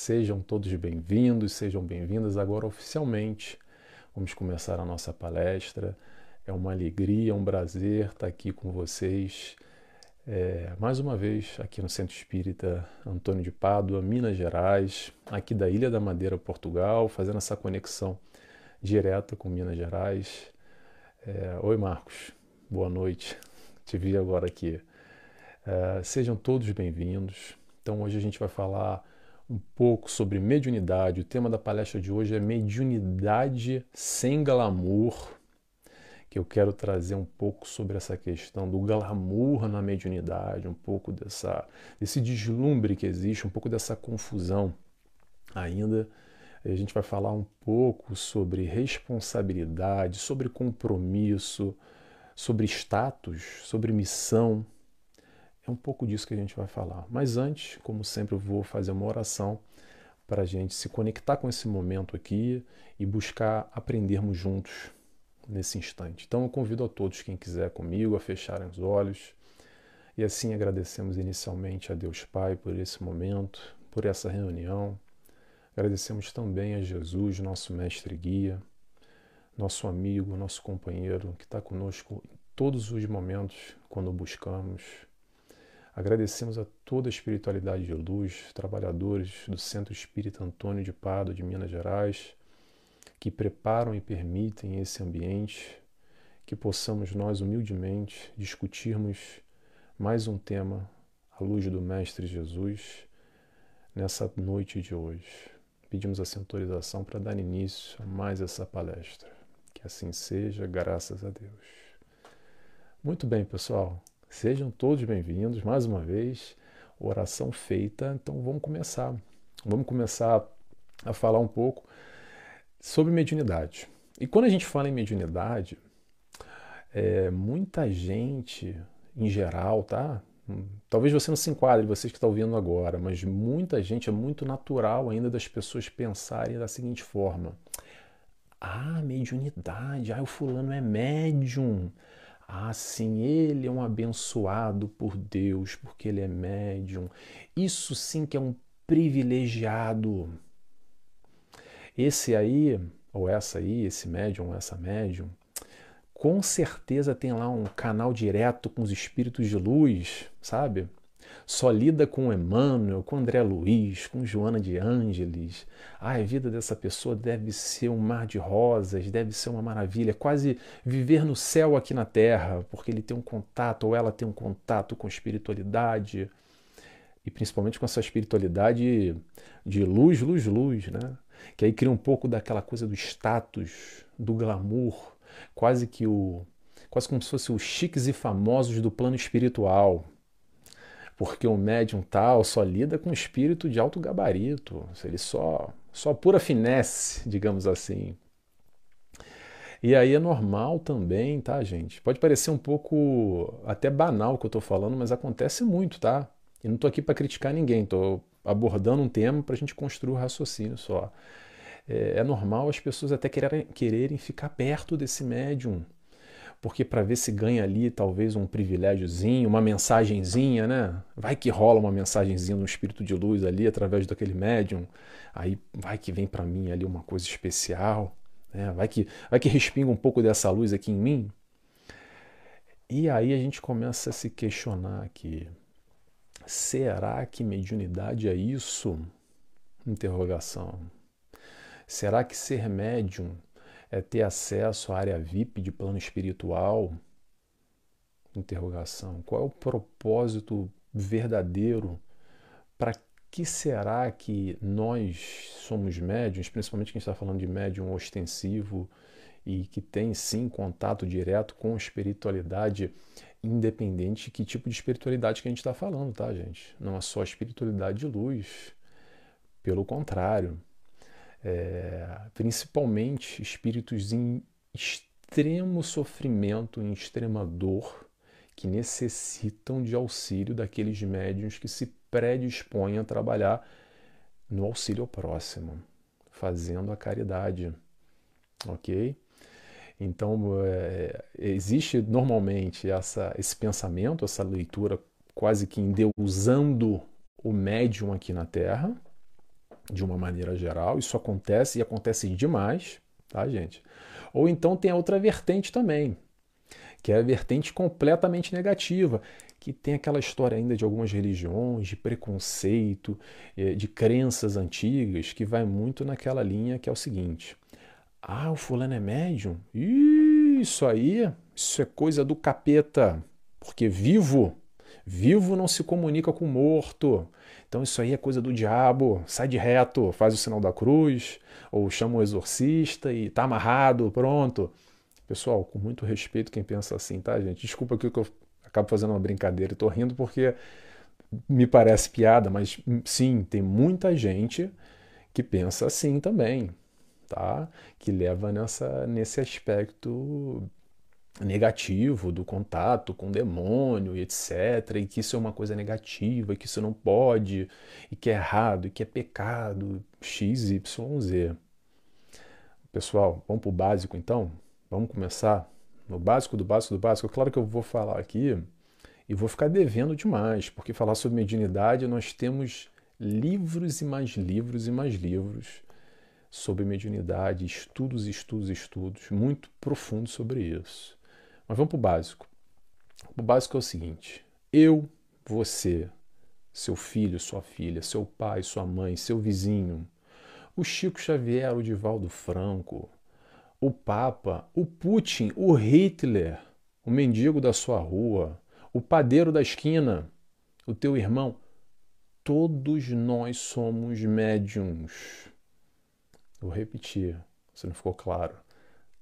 Sejam todos bem-vindos, sejam bem-vindas agora oficialmente. Vamos começar a nossa palestra. É uma alegria, um prazer estar aqui com vocês. É, mais uma vez aqui no Centro Espírita Antônio de Pádua, Minas Gerais, aqui da Ilha da Madeira, Portugal, fazendo essa conexão direta com Minas Gerais. É, Oi, Marcos, boa noite, te vi agora aqui. É, sejam todos bem-vindos. Então, hoje a gente vai falar um pouco sobre mediunidade. O tema da palestra de hoje é mediunidade sem glamour, que eu quero trazer um pouco sobre essa questão do glamour na mediunidade, um pouco dessa, desse deslumbre que existe, um pouco dessa confusão ainda. A gente vai falar um pouco sobre responsabilidade, sobre compromisso, sobre status, sobre missão é um pouco disso que a gente vai falar. Mas antes, como sempre, eu vou fazer uma oração para a gente se conectar com esse momento aqui e buscar aprendermos juntos nesse instante. Então eu convido a todos, quem quiser comigo, a fecharem os olhos e assim agradecemos inicialmente a Deus Pai por esse momento, por essa reunião. Agradecemos também a Jesus, nosso mestre e guia, nosso amigo, nosso companheiro que está conosco em todos os momentos quando buscamos Agradecemos a toda a espiritualidade de luz, trabalhadores do Centro Espírita Antônio de Pado de Minas Gerais, que preparam e permitem esse ambiente, que possamos nós humildemente discutirmos mais um tema à luz do Mestre Jesus nessa noite de hoje. Pedimos essa autorização para dar início a mais essa palestra. Que assim seja, graças a Deus. Muito bem, pessoal. Sejam todos bem-vindos mais uma vez. Oração feita, então vamos começar. Vamos começar a falar um pouco sobre mediunidade. E quando a gente fala em mediunidade, é, muita gente, em geral, tá? Talvez você não se enquadre, vocês que estão ouvindo agora, mas muita gente é muito natural ainda das pessoas pensarem da seguinte forma: ah, mediunidade, ah, o fulano é médium. Ah, sim, ele é um abençoado por Deus, porque ele é médium. Isso sim que é um privilegiado. Esse aí, ou essa aí, esse médium, essa médium, com certeza tem lá um canal direto com os espíritos de luz, sabe? Só lida com Emmanuel, com André Luiz, com Joana de Ângeles. A vida dessa pessoa deve ser um mar de rosas, deve ser uma maravilha, quase viver no céu aqui na terra, porque ele tem um contato, ou ela tem um contato com espiritualidade, e principalmente com essa espiritualidade de luz, luz, luz, né? Que aí cria um pouco daquela coisa do status, do glamour, quase que o quase como se fosse os chiques e famosos do plano espiritual, porque o médium tal só lida com espírito de alto gabarito, ele só, só pura finesse, digamos assim. E aí é normal também, tá, gente? Pode parecer um pouco até banal o que eu estou falando, mas acontece muito, tá? E não estou aqui para criticar ninguém, estou abordando um tema para a gente construir o um raciocínio só. É, é, normal as pessoas até quererem, quererem ficar perto desse médium, porque para ver se ganha ali talvez um privilégiozinho, uma mensagenzinha, né? Vai que rola uma mensagenzinha no espírito de luz ali através daquele médium, aí vai que vem para mim ali uma coisa especial, né? Vai que vai que respinga um pouco dessa luz aqui em mim. E aí a gente começa a se questionar aqui. Será que mediunidade é isso? Interrogação. Será que ser médium é ter acesso à área VIP de plano espiritual? Interrogação. Qual é o propósito verdadeiro? Para que será que nós somos médiums, principalmente quem está falando de médium ostensivo e que tem sim contato direto com espiritualidade, independente que tipo de espiritualidade que a gente está falando, tá, gente? Não é só espiritualidade de luz. Pelo contrário, é, principalmente espíritos em extremo sofrimento, em extrema dor, que necessitam de auxílio daqueles médiums que se predispõem a trabalhar no auxílio ao próximo, fazendo a caridade, ok? Então, é, existe normalmente essa, esse pensamento, essa leitura quase que endeusando o médium aqui na Terra, de uma maneira geral, isso acontece e acontece demais, tá, gente? Ou então tem a outra vertente também, que é a vertente completamente negativa, que tem aquela história ainda de algumas religiões, de preconceito, eh, de crenças antigas, que vai muito naquela linha que é o seguinte: ah, o fulano é médium? Isso aí, isso é coisa do capeta, porque vivo, vivo não se comunica com morto. Então isso aí é coisa do diabo, sai de reto, faz o sinal da cruz, ou chama o exorcista e tá amarrado, pronto. Pessoal, com muito respeito quem pensa assim, tá, gente? Desculpa aqui que eu acabo fazendo uma brincadeira e tô rindo porque me parece piada, mas sim, tem muita gente que pensa assim também, tá? Que leva nessa, nesse aspecto negativo do contato com o demônio e etc, e que isso é uma coisa negativa, e que isso não pode, e que é errado, e que é pecado, x, y, z. Pessoal, vamos para o básico então? Vamos começar no básico do básico do básico. Claro que eu vou falar aqui e vou ficar devendo demais, porque falar sobre mediunidade nós temos livros e mais livros e mais livros sobre mediunidade, estudos, estudos, estudos, muito profundos sobre isso. Mas vamos para o básico. O básico é o seguinte: eu, você, seu filho, sua filha, seu pai, sua mãe, seu vizinho, o Chico Xavier, o Divaldo Franco, o Papa, o Putin, o Hitler, o mendigo da sua rua, o padeiro da esquina, o teu irmão, todos nós somos médiums. Vou repetir, se não ficou claro.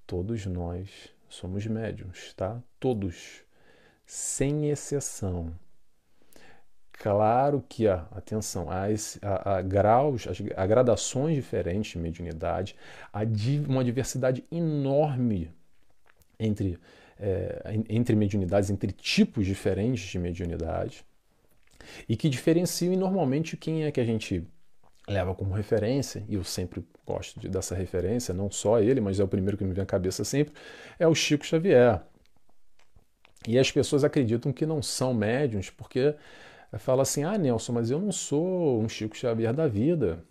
Todos nós somos médiums, tá? Todos, sem exceção. Claro que, a, atenção, há, há, há graus, há gradações diferentes de mediunidade, há uma diversidade enorme entre, é, entre mediunidades, entre tipos diferentes de mediunidade, e que diferenciam normalmente quem é que a gente leva como referência, e eu sempre gosto de, dessa referência, não só ele, mas é o primeiro que me vem à cabeça sempre, é o Chico Xavier. E as pessoas acreditam que não são médiums porque fala assim: ah, Nelson, mas eu não sou um Chico Xavier da vida.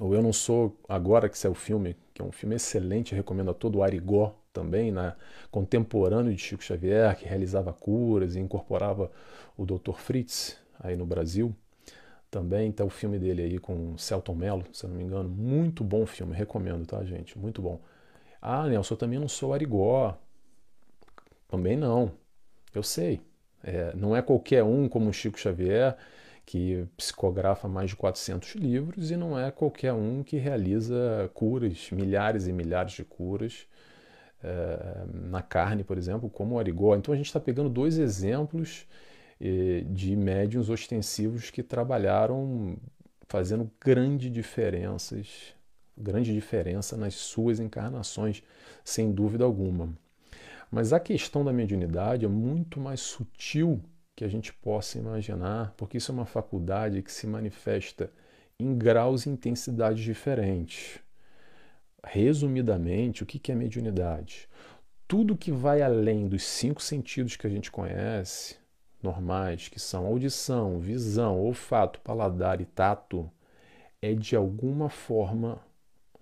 Ou eu não sou, agora que saiu o filme, que é um filme excelente, recomendo a todo o Arigó também, né? contemporâneo de Chico Xavier, que realizava curas e incorporava o Dr. Fritz aí no Brasil. Também está o filme dele aí com Celton Mello, se eu não me engano. Muito bom filme, recomendo, tá, gente? Muito bom. Ah, Nelson, eu também não sou Arigó. Também não. Eu sei. É, não é qualquer um como o Chico Xavier que psicografa mais de 400 livros e não é qualquer um que realiza curas, milhares e milhares de curas é, na carne, por exemplo, como o Arigó. Então a gente está pegando dois exemplos de médiums ostensivos que trabalharam fazendo grande diferenças, grande diferença nas suas encarnações, sem dúvida alguma. Mas a questão da mediunidade é muito mais sutil que a gente possa imaginar, porque isso é uma faculdade que se manifesta em graus e intensidades diferentes. Resumidamente, o que é mediunidade? Tudo que vai além dos cinco sentidos que a gente conhece, normais, que são audição, visão, olfato, paladar e tato, é de alguma forma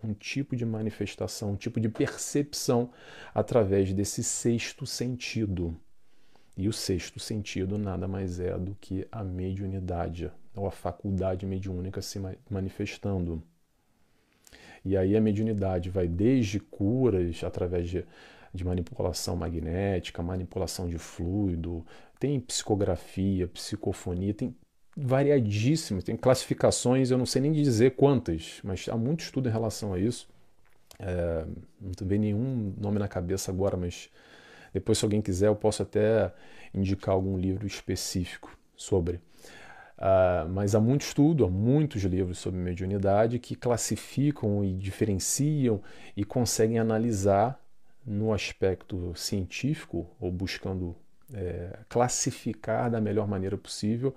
um tipo de manifestação, um tipo de percepção através desse sexto sentido. E o sexto sentido nada mais é do que a mediunidade, ou a faculdade mediúnica se manifestando. E aí a mediunidade vai desde curas através de, de manipulação magnética, manipulação de fluido, tem psicografia, psicofonia, tem variadíssimas, tem classificações, eu não sei nem dizer quantas, mas há muito estudo em relação a isso. É, não vem nenhum nome na cabeça agora, mas depois, se alguém quiser, eu posso até indicar algum livro específico sobre. Uh, mas há muito estudo, há muitos livros sobre mediunidade que classificam e diferenciam e conseguem analisar no aspecto científico ou buscando é, classificar da melhor maneira possível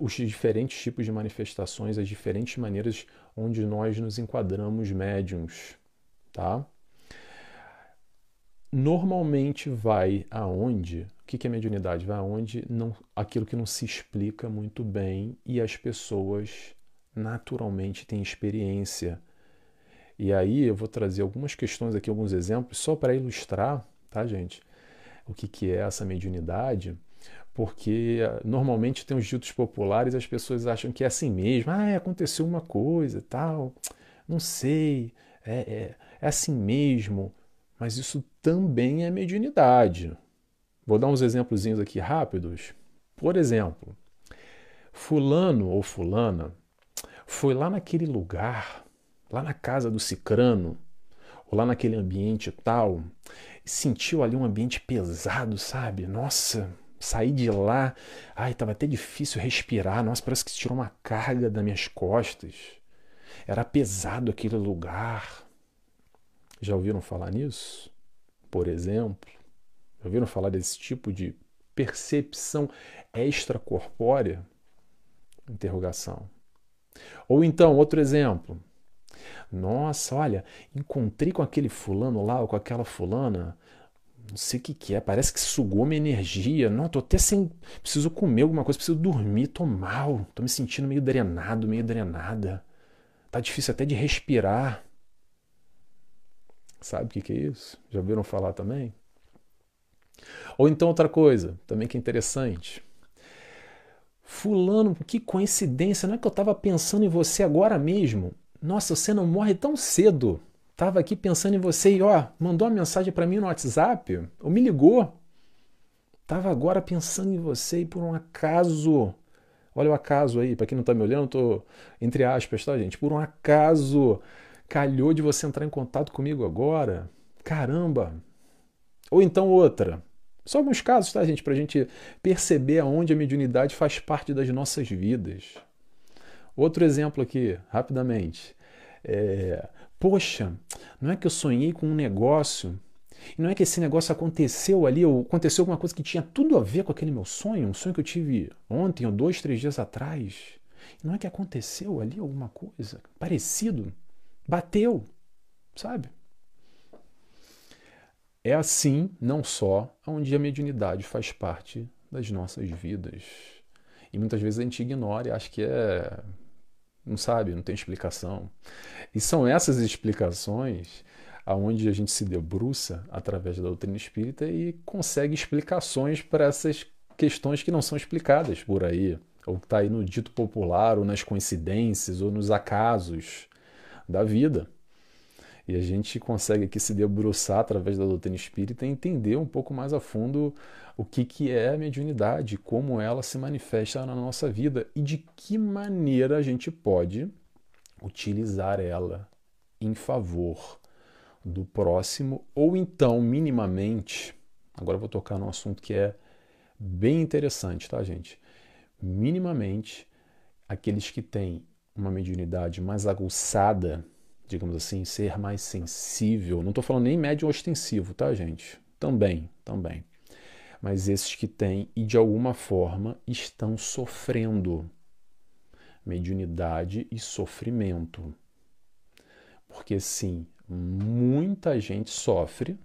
os diferentes tipos de manifestações, as diferentes maneiras onde nós nos enquadramos médiums, tá? Normalmente vai aonde, o que é mediunidade? Vai aonde não, aquilo que não se explica muito bem e as pessoas naturalmente têm experiência. E aí eu vou trazer algumas questões aqui, alguns exemplos, só para ilustrar, tá, gente? O que, que é essa mediunidade porque eh, normalmente tem os ditos populares as pessoas acham que é assim mesmo, ah, aconteceu uma coisa tal, não sei, é, é, é assim mesmo, mas isso também é mediunidade. Vou dar uns exemplos aqui rápidos. Por exemplo, fulano ou fulana foi lá naquele lugar, lá na casa do cicrano, lá naquele ambiente tal, sentiu ali um ambiente pesado, sabe? Nossa, Saí de lá, ai, estava até difícil respirar. Nossa, parece que tirou uma carga das minhas costas. Era pesado aquele lugar. Já ouviram falar nisso? Por exemplo, já ouviram falar desse tipo de percepção extracorpórea? Interrogação. Ou então, outro exemplo. Nossa, olha, encontrei com aquele fulano lá ou com aquela fulana não sei o que, que é, parece que sugou minha energia. Não, tô até sem. Preciso comer alguma coisa, preciso dormir, tô mal, tô me sentindo meio drenado, meio drenada. Tá difícil até de respirar. Sabe o que, que é isso? Já ouviram falar também? Ou então outra coisa, também que é interessante. Fulano, que coincidência, não é que eu estava pensando em você agora mesmo? Nossa, você não morre tão cedo. Tava aqui pensando em você e ó, mandou uma mensagem para mim no WhatsApp, ou me ligou. Tava agora pensando em você e por um acaso, olha o acaso aí, para quem não tá me olhando, tô entre aspas, tá, gente? Por um acaso calhou de você entrar em contato comigo agora. Caramba. Ou então outra. Só alguns casos, tá, gente, pra gente perceber aonde a mediunidade faz parte das nossas vidas. Outro exemplo aqui, rapidamente. É, poxa, não é que eu sonhei com um negócio e não é que esse negócio aconteceu ali, ou aconteceu alguma coisa que tinha tudo a ver com aquele meu sonho, um sonho que eu tive ontem ou dois, três dias atrás. Não é que aconteceu ali alguma coisa parecido, bateu, sabe? É assim, não só, onde a mediunidade faz parte das nossas vidas. E muitas vezes a gente ignora e acha que é não sabe, não tem explicação. E são essas explicações aonde a gente se debruça através da doutrina espírita e consegue explicações para essas questões que não são explicadas por aí, ou que está aí no dito popular, ou nas coincidências, ou nos acasos da vida. E a gente consegue aqui se debruçar através da doutrina espírita e entender um pouco mais a fundo o que, que é a mediunidade, como ela se manifesta na nossa vida e de que maneira a gente pode utilizar ela em favor do próximo, ou então, minimamente, agora eu vou tocar num assunto que é bem interessante, tá, gente? Minimamente, aqueles que têm uma mediunidade mais aguçada digamos assim, ser mais sensível. Não estou falando nem médium ostensivo, tá, gente? Também, também. Mas esses que têm e de alguma forma estão sofrendo mediunidade e sofrimento. Porque sim, muita gente sofre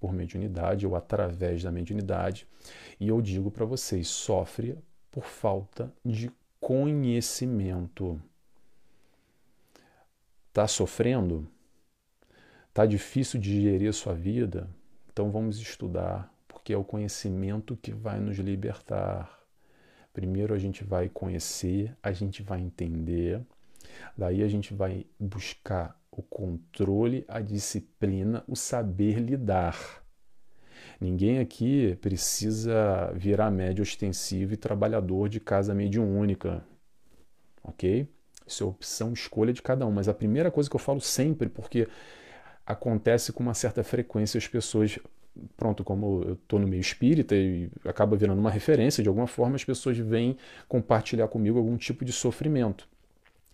por mediunidade ou através da mediunidade, e eu digo para vocês, sofre por falta de conhecimento. Está sofrendo? Está difícil de digerir a sua vida? Então vamos estudar, porque é o conhecimento que vai nos libertar. Primeiro a gente vai conhecer, a gente vai entender, daí a gente vai buscar o controle, a disciplina, o saber lidar. Ninguém aqui precisa virar médio ostensivo e trabalhador de casa mediúnica, ok? Isso é opção, escolha de cada um. Mas a primeira coisa que eu falo sempre, porque acontece com uma certa frequência as pessoas pronto, como eu estou no meio espírita e acaba virando uma referência, de alguma forma as pessoas vêm compartilhar comigo algum tipo de sofrimento.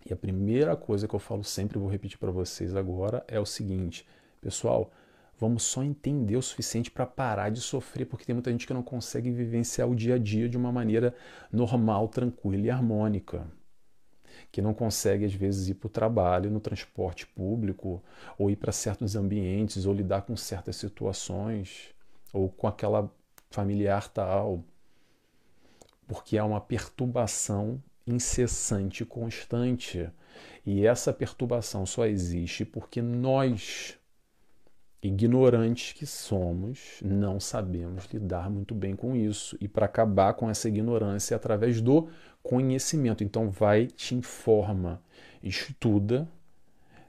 E a primeira coisa que eu falo sempre, vou repetir para vocês agora, é o seguinte: pessoal, vamos só entender o suficiente para parar de sofrer, porque tem muita gente que não consegue vivenciar o dia a dia de uma maneira normal, tranquila e harmônica que não consegue às vezes ir para o trabalho no transporte público, ou ir para certos ambientes, ou lidar com certas situações, ou com aquela familiar tal, porque há uma perturbação incessante constante. E essa perturbação só existe porque nós, ignorantes que somos, não sabemos lidar muito bem com isso. E para acabar com essa ignorância é através do conhecimento. Então vai, te informa, estuda,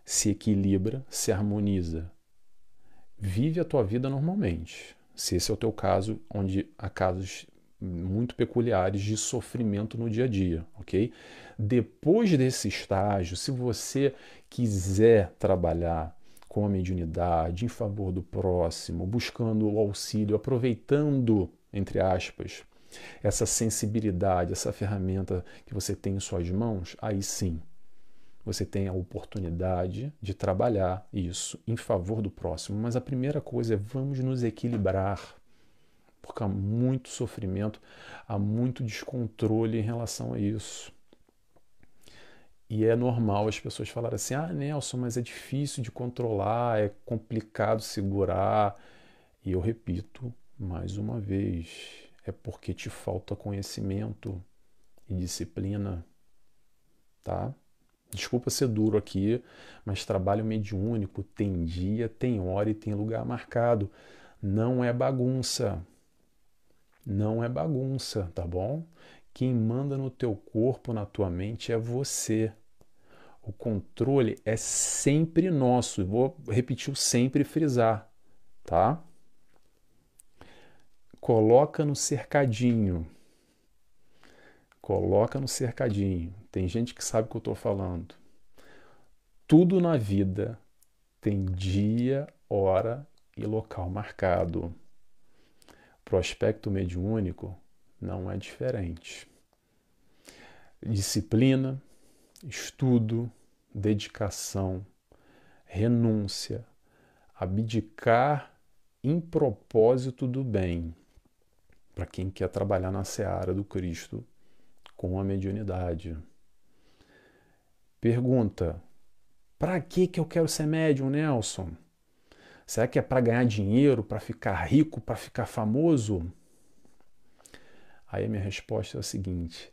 se equilibra, se harmoniza. Vive a tua vida normalmente. Se esse é o teu caso, onde há casos muito peculiares de sofrimento no dia a dia, ok? Depois desse estágio, se você quiser trabalhar com a mediunidade em favor do próximo, buscando o auxílio, aproveitando, entre aspas, essa sensibilidade, essa ferramenta que você tem em suas mãos, aí sim você tem a oportunidade de trabalhar isso em favor do próximo. Mas a primeira coisa é vamos nos equilibrar porque há muito sofrimento, há muito descontrole em relação a isso. E é normal as pessoas falarem assim: ah, Nelson, mas é difícil de controlar, é complicado segurar. E eu repito mais uma vez: é porque te falta conhecimento e disciplina, tá? Desculpa ser duro aqui, mas trabalho mediúnico tem dia, tem hora e tem lugar marcado. Não é bagunça não é bagunça, tá bom? Quem manda no teu corpo, na tua mente é você. O controle é sempre nosso. Vou repetir o sempre frisar, tá? Coloca no cercadinho. Coloca no cercadinho. Tem gente que sabe o que eu estou falando. Tudo na vida tem dia, hora e local marcado. Prospecto mediúnico não é diferente. Disciplina, estudo, dedicação, renúncia, abdicar em propósito do bem, para quem quer trabalhar na seara do Cristo com a mediunidade. Pergunta: para que, que eu quero ser médium, Nelson? Será que é para ganhar dinheiro, para ficar rico, para ficar famoso? Aí a minha resposta é a seguinte: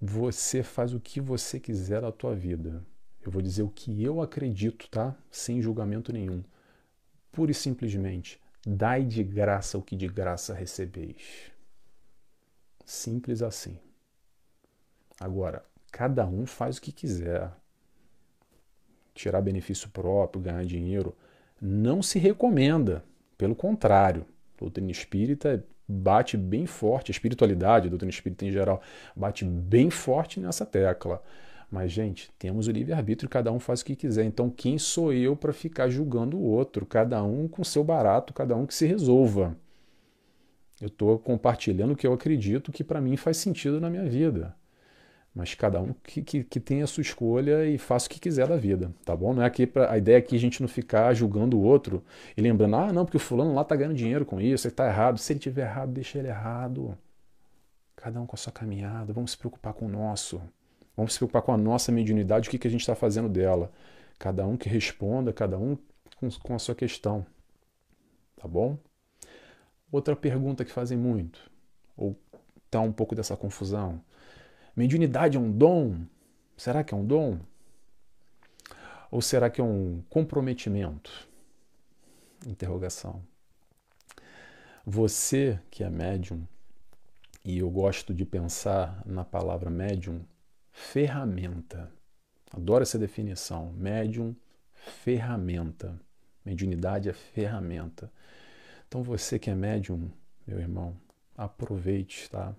você faz o que você quiser da tua vida. Eu vou dizer o que eu acredito, tá? Sem julgamento nenhum. Pura e simplesmente, dai de graça o que de graça recebeis. Simples assim. Agora, cada um faz o que quiser. Tirar benefício próprio, ganhar dinheiro não se recomenda. Pelo contrário, doutrina espírita bate bem forte, a espiritualidade, a doutrina espírita em geral, bate bem forte nessa tecla. Mas, gente, temos o livre-arbítrio cada um faz o que quiser. Então, quem sou eu para ficar julgando o outro? Cada um com seu barato, cada um que se resolva. Eu estou compartilhando o que eu acredito que para mim faz sentido na minha vida. Mas cada um que, que, que tenha a sua escolha e faça o que quiser da vida, tá bom? Não é aqui pra, a ideia aqui é a gente não ficar julgando o outro e lembrando, ah, não, porque o fulano lá tá ganhando dinheiro com isso, ele tá errado. Se ele tiver errado, deixa ele errado. Cada um com a sua caminhada, vamos se preocupar com o nosso. Vamos se preocupar com a nossa mediunidade, o que, que a gente está fazendo dela. Cada um que responda, cada um com, com a sua questão. Tá bom? Outra pergunta que fazem muito, ou tá um pouco dessa confusão. Mediunidade é um dom? Será que é um dom? Ou será que é um comprometimento? Interrogação. Você que é médium, e eu gosto de pensar na palavra médium, ferramenta. Adoro essa definição. Médium, ferramenta. Mediunidade é ferramenta. Então você que é médium, meu irmão, aproveite, tá?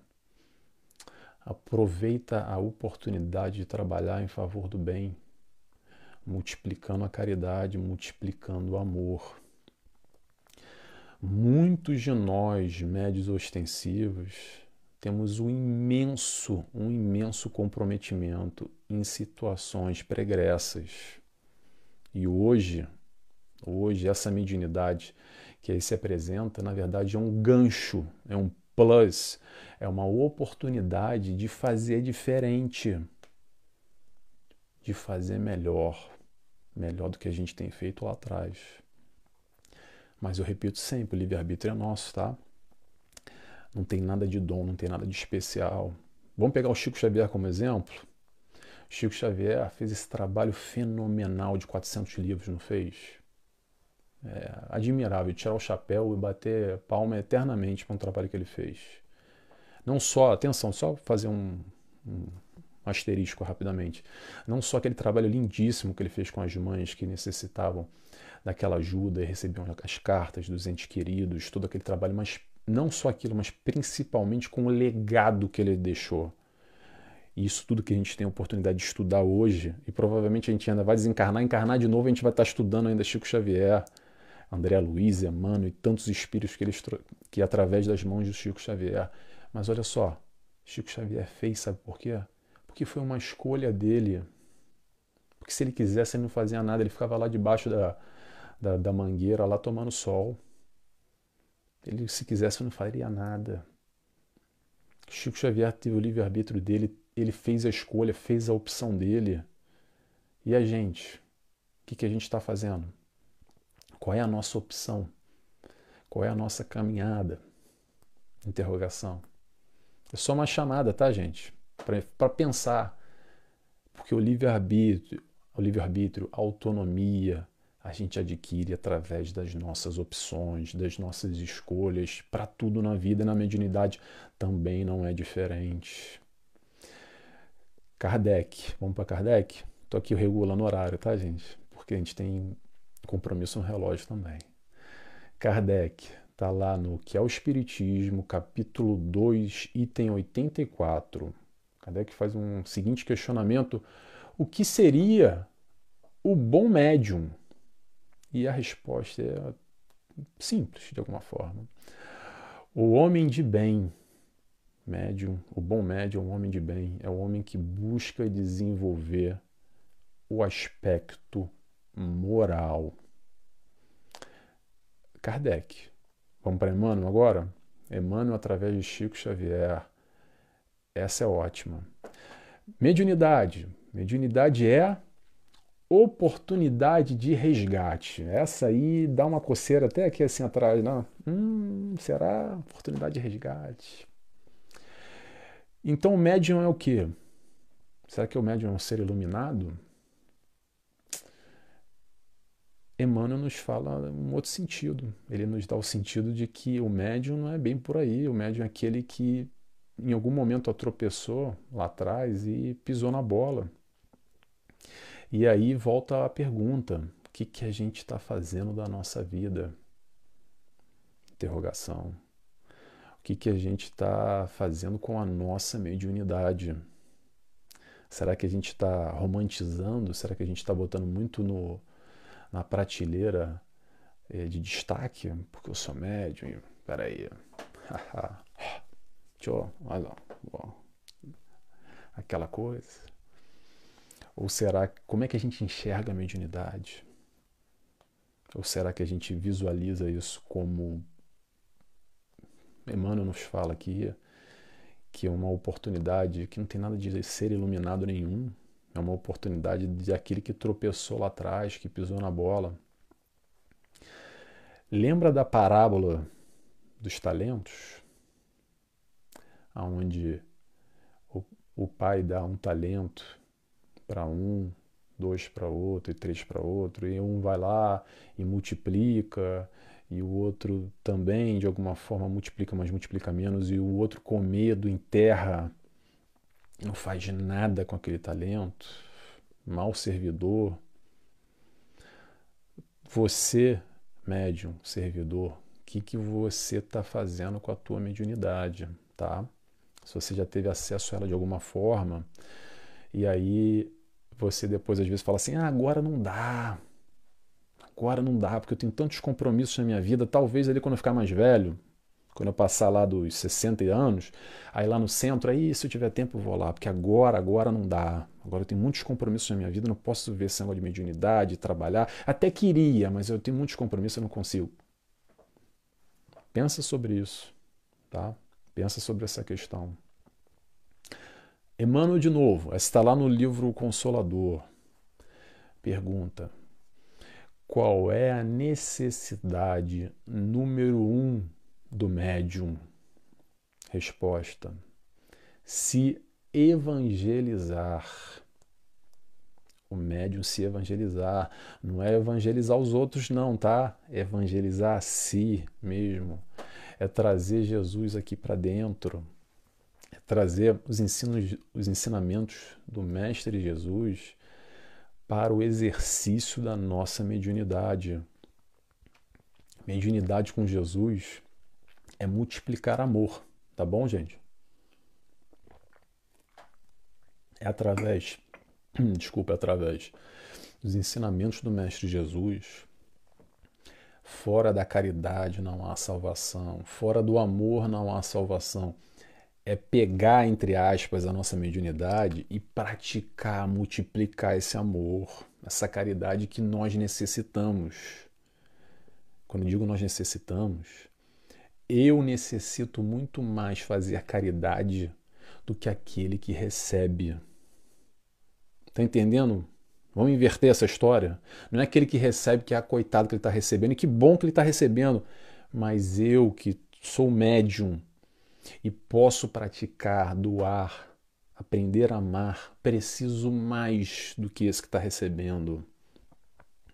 Aproveita a oportunidade de trabalhar em favor do bem, multiplicando a caridade, multiplicando o amor. Muitos de nós, médios ostensivos, temos um imenso, um imenso comprometimento em situações pregressas. E hoje, hoje essa mediunidade que aí se apresenta, na verdade, é um gancho, é um plus, é uma oportunidade de fazer diferente, de fazer melhor, melhor do que a gente tem feito lá atrás. Mas eu repito sempre, o livre-arbítrio é nosso, tá? Não tem nada de dom, não tem nada de especial. Vamos pegar o Chico Xavier como exemplo? Chico Xavier fez esse trabalho fenomenal de 400 livros, não fez? É admirável, tirar o chapéu e bater palma eternamente para um trabalho que ele fez. Não só, atenção, só fazer um, um asterisco rapidamente. Não só aquele trabalho lindíssimo que ele fez com as mães que necessitavam daquela ajuda e recebiam as cartas dos entes queridos, todo aquele trabalho, mas não só aquilo, mas principalmente com o legado que ele deixou. Isso tudo que a gente tem a oportunidade de estudar hoje, e provavelmente a gente ainda vai desencarnar, encarnar de novo, a gente vai estar estudando ainda Chico Xavier, André Luiz, Emmanuel e tantos espíritos que, eles, que através das mãos do Chico Xavier. Mas olha só, Chico Xavier fez, sabe por quê? Porque foi uma escolha dele. Porque se ele quisesse, ele não fazia nada, ele ficava lá debaixo da, da, da mangueira, lá tomando sol. Ele, se quisesse, não faria nada. Chico Xavier teve o livre-arbítrio dele, ele fez a escolha, fez a opção dele. E a gente? O que, que a gente está fazendo? Qual é a nossa opção? Qual é a nossa caminhada? Interrogação. É só uma chamada, tá, gente? Para pensar. Porque o livre-arbítrio, o livre-arbítrio, a autonomia, a gente adquire através das nossas opções, das nossas escolhas, para tudo na vida, na mediunidade também não é diferente. Kardec, vamos para Kardec? Estou aqui regulando o horário, tá, gente? Porque a gente tem compromisso no relógio também. Kardec está lá no Que é o Espiritismo, capítulo 2, item 84. Kardec faz um seguinte questionamento: o que seria o bom médium? E a resposta é simples, de alguma forma. O homem de bem, médium, o bom médium, o homem de bem, é o homem que busca desenvolver o aspecto moral. Kardec. Vamos para Emmanuel agora? Emmanuel através de Chico Xavier. Essa é ótima. Mediunidade. Mediunidade é oportunidade de resgate. Essa aí dá uma coceira até aqui assim atrás, não? Hum, será oportunidade de resgate? Então o médium é o quê? Será que o médium é um ser iluminado? Emmanuel nos fala um outro sentido. Ele nos dá o sentido de que o médium não é bem por aí. O médium é aquele que em algum momento tropeçou lá atrás e pisou na bola. E aí volta a pergunta: o que, que a gente está fazendo da nossa vida? Interrogação. O que, que a gente está fazendo com a nossa mediunidade? Será que a gente está romantizando? Será que a gente está botando muito no, na prateleira eh, de destaque? Porque eu sou médium. Peraí. Deixa. Olha lá. Aquela coisa. Ou será como é que a gente enxerga a mediunidade? Ou será que a gente visualiza isso como Emmanuel nos fala aqui, que é uma oportunidade que não tem nada de ser iluminado nenhum, é uma oportunidade de aquele que tropeçou lá atrás, que pisou na bola. Lembra da parábola dos talentos? Onde o, o pai dá um talento para um, dois para outro e três para outro, e um vai lá e multiplica, e o outro também de alguma forma multiplica, mas multiplica menos, e o outro com medo enterra, não faz nada com aquele talento, mal servidor. Você, médium, servidor, o que, que você está fazendo com a tua mediunidade, tá? Se você já teve acesso a ela de alguma forma, e aí você depois às vezes fala assim: ah, agora não dá. Agora não dá, porque eu tenho tantos compromissos na minha vida. Talvez ali quando eu ficar mais velho, quando eu passar lá dos 60 anos, aí lá no centro, aí se eu tiver tempo eu vou lá, porque agora, agora não dá. Agora eu tenho muitos compromissos na minha vida, não posso ver negócio de mediunidade, trabalhar. Até queria, mas eu tenho muitos compromissos, eu não consigo. Pensa sobre isso, tá? Pensa sobre essa questão. Emmanuel, de novo, está lá no livro Consolador. Pergunta: qual é a necessidade número um do médium? Resposta: se evangelizar. O médium se evangelizar. Não é evangelizar os outros, não, tá? É evangelizar a si mesmo. É trazer Jesus aqui para dentro. É trazer os, ensinos, os ensinamentos do Mestre Jesus para o exercício da nossa mediunidade. Mediunidade com Jesus é multiplicar amor, tá bom, gente? É através, desculpa, é através dos ensinamentos do Mestre Jesus. Fora da caridade não há salvação, fora do amor não há salvação. É pegar, entre aspas, a nossa mediunidade e praticar, multiplicar esse amor, essa caridade que nós necessitamos. Quando digo nós necessitamos, eu necessito muito mais fazer caridade do que aquele que recebe. Está entendendo? Vamos inverter essa história. Não é aquele que recebe que é a coitado que ele está recebendo, e que bom que ele está recebendo, mas eu que sou médium e posso praticar, doar, aprender a amar, preciso mais do que esse que está recebendo.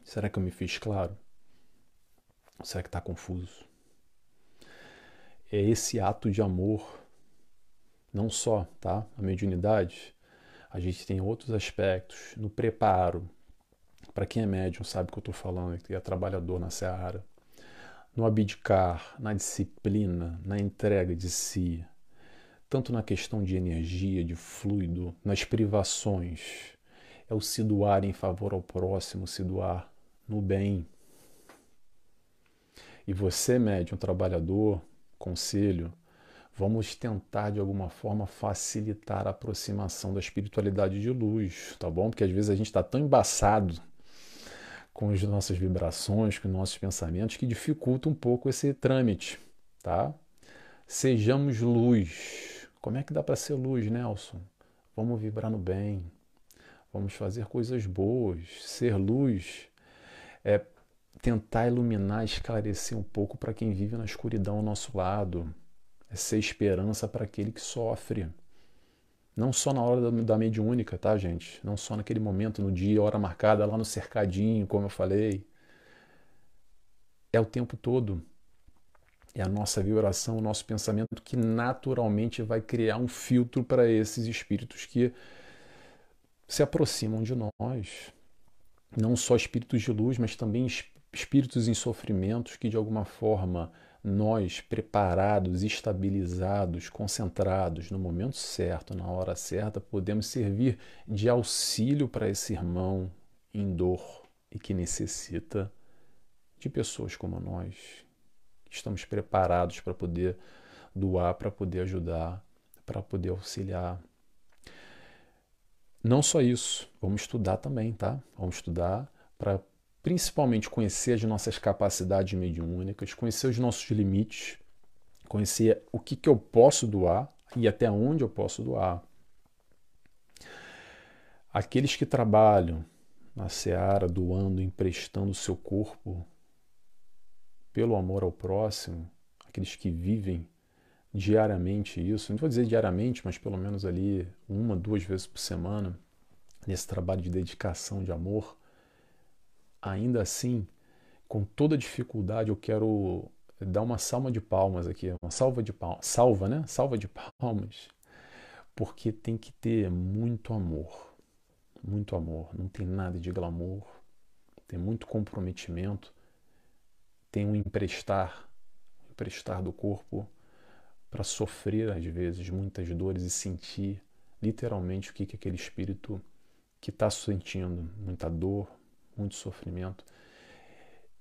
Será que eu me fiz claro? Será que está confuso? É esse ato de amor, não só tá? a mediunidade, a gente tem outros aspectos no preparo. Para quem é médium sabe o que eu estou falando, que é trabalhador na seara. No abdicar, na disciplina, na entrega de si, tanto na questão de energia, de fluido, nas privações. É o se doar em favor ao próximo, se doar no bem, e você, médium trabalhador, conselho, vamos tentar de alguma forma facilitar a aproximação da espiritualidade de luz, tá bom? Porque às vezes a gente está tão embaçado com as nossas vibrações, com os nossos pensamentos, que dificulta um pouco esse trâmite, tá? Sejamos luz. Como é que dá para ser luz, Nelson? Vamos vibrar no bem, vamos fazer coisas boas. Ser luz é tentar iluminar, esclarecer um pouco para quem vive na escuridão ao nosso lado, é ser esperança para aquele que sofre. Não só na hora da, mediúnica, tá, gente? Não só naquele momento, no dia, hora marcada, lá no cercadinho, como eu falei. É o tempo todo. É a nossa vibração, o nosso pensamento que naturalmente vai criar um filtro para esses espíritos que se aproximam de nós. Não só espíritos de luz, mas também espíritos em sofrimentos que de alguma forma nós, preparados, estabilizados, concentrados no momento certo, na hora certa, podemos servir de auxílio para esse irmão em dor e que necessita de pessoas como nós, que estamos preparados para poder doar, para poder ajudar, para poder auxiliar. Não só isso, vamos estudar também, tá? Vamos estudar para principalmente conhecer as nossas capacidades mediúnicas, conhecer os nossos limites, conhecer o que, que eu posso doar e até onde eu posso doar. Aqueles que trabalham na seara, doando, emprestando o seu corpo pelo amor ao próximo, aqueles que vivem diariamente isso, não vou dizer diariamente, mas pelo menos ali uma, duas vezes por semana, nesse trabalho de dedicação, de amor, ainda assim, com toda dificuldade, eu quero dar uma salva de palmas aqui, uma salva de palmas, salva, né? Salva de palmas, porque tem que ter muito amor, muito amor. Não tem nada de glamour, tem muito comprometimento, tem um emprestar, emprestar do corpo para sofrer às vezes muitas dores e sentir literalmente o que, que aquele espírito que está sentindo, muita dor, muito sofrimento.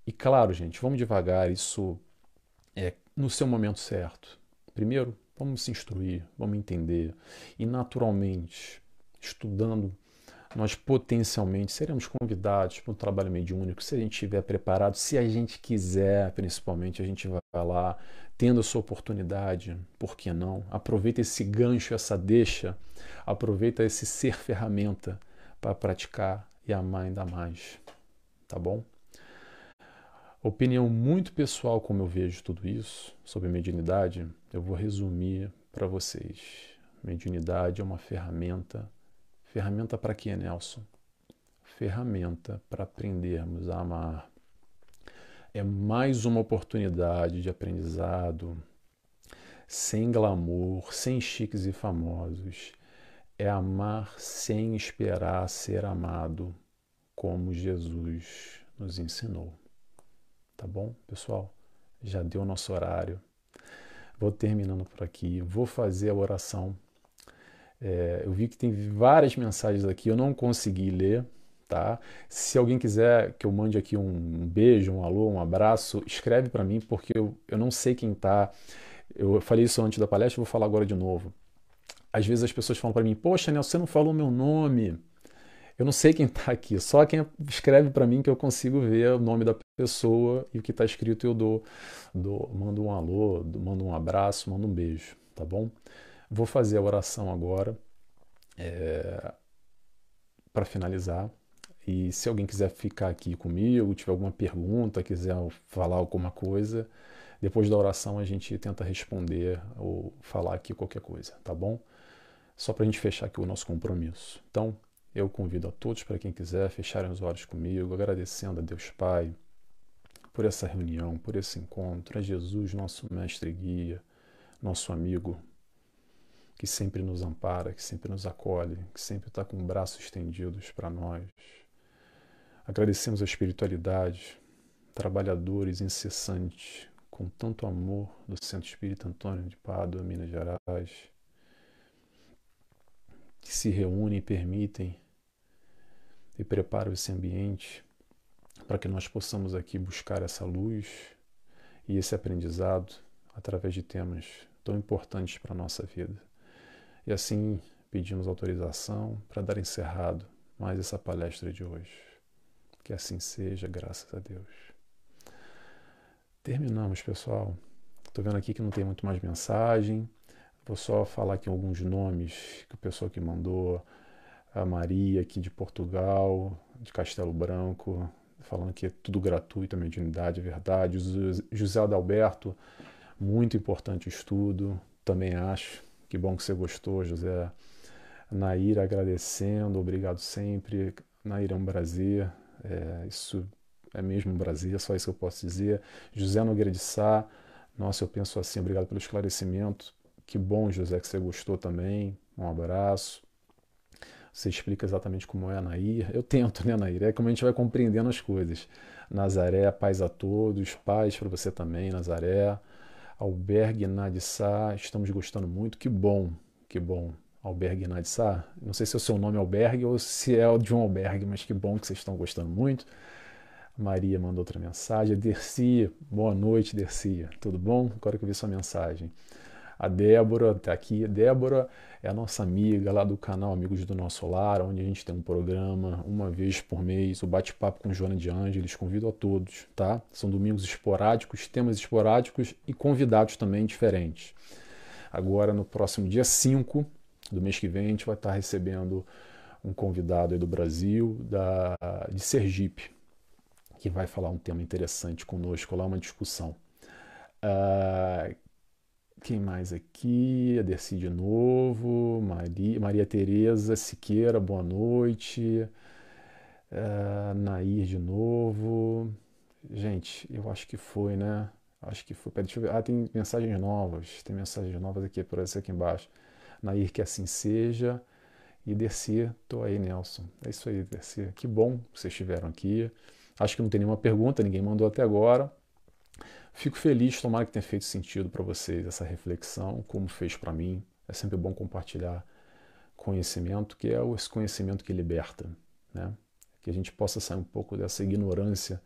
E claro, gente, vamos devagar, isso é no seu momento certo. Primeiro, vamos se instruir, vamos entender. E naturalmente, estudando, nós potencialmente seremos convidados para um trabalho mediúnico, se a gente estiver preparado, se a gente quiser, principalmente, a gente vai lá, tendo a sua oportunidade, por que não? Aproveita esse gancho, essa deixa, aproveita esse ser ferramenta para praticar e amar ainda mais. Tá bom? Opinião muito pessoal, como eu vejo tudo isso sobre mediunidade, eu vou resumir para vocês. Mediunidade é uma ferramenta. Ferramenta para quê, Nelson? Ferramenta para aprendermos a amar. É mais uma oportunidade de aprendizado sem glamour, sem chiques e famosos. É amar sem esperar ser amado, como Jesus nos ensinou. Tá bom, pessoal? Já deu nosso horário. Vou terminando por aqui. Vou fazer a oração é, eu vi que tem várias mensagens aqui, eu não consegui ler, tá? Se alguém quiser que eu mande aqui um beijo, um alô, um abraço, escreve para mim, porque eu, eu não sei quem tá. Eu falei isso antes da palestra, vou falar agora de novo. Às vezes as pessoas falam para mim: Poxa, Nelson, você não falou meu nome. Eu não sei quem está aqui, só quem escreve para mim que eu consigo ver o nome da pessoa e o que está escrito eu dou, dou, mando um alô, mando um abraço, mando um beijo, tá bom? Vou fazer a oração agora é, para finalizar. E se alguém quiser ficar aqui comigo, tiver alguma pergunta, quiser falar alguma coisa, depois da oração a gente tenta responder ou falar aqui qualquer coisa, tá bom? Só para a gente fechar aqui o nosso compromisso. Então, eu convido a todos, para quem quiser, fecharem os olhos comigo, agradecendo a Deus Pai por essa reunião, por esse encontro, a Jesus, nosso mestre e guia, nosso amigo, que sempre nos ampara, que sempre nos acolhe, que sempre está com braços estendidos para nós. Agradecemos a espiritualidade, trabalhadores incessantes, com tanto amor do Centro Espírita Antônio de Pádua, Minas Gerais, que se reúnem e permitem e preparam esse ambiente para que nós possamos aqui buscar essa luz e esse aprendizado através de temas tão importantes para a nossa vida. E assim pedimos autorização para dar encerrado mais essa palestra de hoje. Que assim seja, graças a Deus. Terminamos, pessoal. Estou vendo aqui que não tem muito mais mensagem. Vou só falar aqui alguns nomes que o pessoal que mandou. A Maria aqui de Portugal, de Castelo Branco, falando que é tudo gratuito, a mediunidade é verdade. José Adalberto, muito importante o estudo, também acho. Que bom que você gostou, José. Naira agradecendo, obrigado sempre. Naira é um prazer, é, isso é mesmo um prazer, só isso que eu posso dizer. José Nogueira de Sá, nossa, eu penso assim, obrigado pelo esclarecimento. Que bom, José, que você gostou também. Um abraço. Você explica exatamente como é a Nair. Eu tento, né, Nair? É como a gente vai compreendendo as coisas. Nazaré, paz a todos, paz para você também, Nazaré. Albergue Nadissá, estamos gostando muito, que bom, que bom. Albergue Nadissá, não sei se é o seu nome Albergue ou se é o de um albergue, mas que bom que vocês estão gostando muito. Maria mandou outra mensagem. Dercia, boa noite, Dercia. Tudo bom? Agora que eu vi sua mensagem. A Débora está aqui. Débora é a nossa amiga lá do canal Amigos do Nosso Lar, onde a gente tem um programa uma vez por mês, o bate-papo com Joana de Ângeles. Convido a todos, tá? São domingos esporádicos, temas esporádicos e convidados também diferentes. Agora, no próximo dia 5 do mês que vem, a gente vai estar recebendo um convidado do Brasil, da, de Sergipe, que vai falar um tema interessante conosco lá, uma discussão. Uh, quem mais aqui? A Dercy de novo. Maria, Maria Tereza Siqueira, boa noite. Uh, Nair de novo. Gente, eu acho que foi, né? Acho que foi. Pera, deixa eu ver. Ah, tem mensagens novas. Tem mensagens novas aqui, por essa aqui embaixo. Nair, que assim seja. E Dercy, tô aí, Nelson. É isso aí, Dercy. Que bom que vocês estiveram aqui. Acho que não tem nenhuma pergunta, ninguém mandou até agora. Fico feliz, tomara que tenha feito sentido para vocês essa reflexão, como fez para mim. É sempre bom compartilhar conhecimento, que é esse conhecimento que liberta, né? Que a gente possa sair um pouco dessa ignorância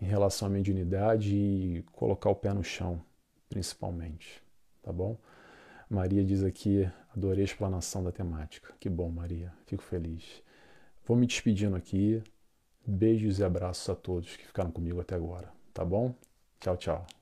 em relação à mediunidade e colocar o pé no chão, principalmente, tá bom? Maria diz aqui, adorei a explanação da temática. Que bom, Maria, fico feliz. Vou me despedindo aqui. Beijos e abraços a todos que ficaram comigo até agora, tá bom? Tchau, tchau.